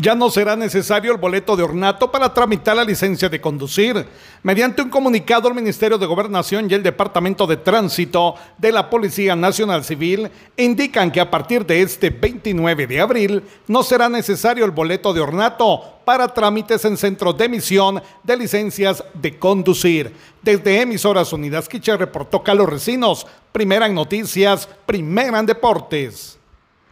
Ya no será necesario el boleto de ornato para tramitar la licencia de conducir. Mediante un comunicado, el Ministerio de Gobernación y el Departamento de Tránsito de la Policía Nacional Civil indican que a partir de este 29 de abril no será necesario el boleto de ornato para trámites en centros de emisión de licencias de conducir. Desde Emisoras Unidas Quiche reportó Carlos Recinos, primera en noticias, primera en deportes.